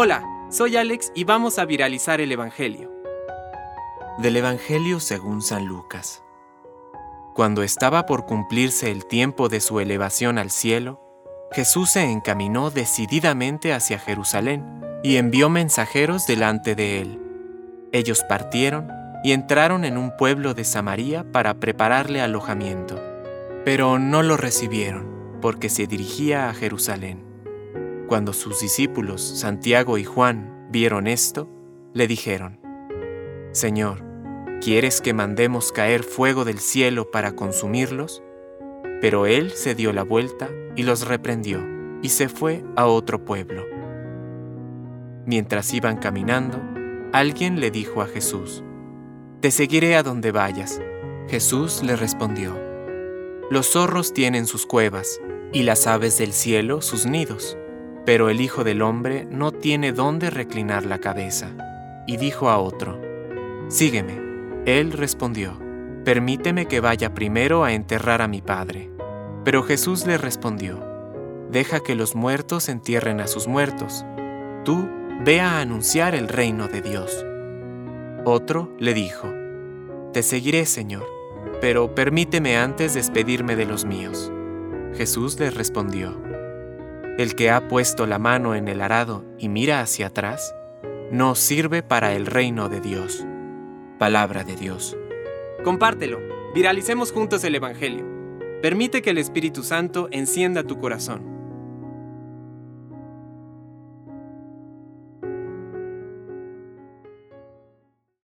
Hola, soy Alex y vamos a viralizar el Evangelio. Del Evangelio según San Lucas. Cuando estaba por cumplirse el tiempo de su elevación al cielo, Jesús se encaminó decididamente hacia Jerusalén y envió mensajeros delante de él. Ellos partieron y entraron en un pueblo de Samaria para prepararle alojamiento, pero no lo recibieron porque se dirigía a Jerusalén. Cuando sus discípulos, Santiago y Juan, vieron esto, le dijeron, Señor, ¿quieres que mandemos caer fuego del cielo para consumirlos? Pero él se dio la vuelta y los reprendió, y se fue a otro pueblo. Mientras iban caminando, alguien le dijo a Jesús, Te seguiré a donde vayas. Jesús le respondió, Los zorros tienen sus cuevas, y las aves del cielo sus nidos, pero el Hijo del Hombre no tiene dónde reclinar la cabeza. Y dijo a otro, Sígueme. Él respondió, Permíteme que vaya primero a enterrar a mi Padre. Pero Jesús le respondió, Deja que los muertos entierren a sus muertos. Tú ve a anunciar el reino de Dios. Otro le dijo, Te seguiré, Señor, pero permíteme antes despedirme de los míos. Jesús le respondió, El que ha puesto la mano en el arado y mira hacia atrás, no sirve para el reino de Dios. Palabra de Dios. Compártelo, viralicemos juntos el Evangelio. Permite que el Espíritu Santo encienda tu corazón.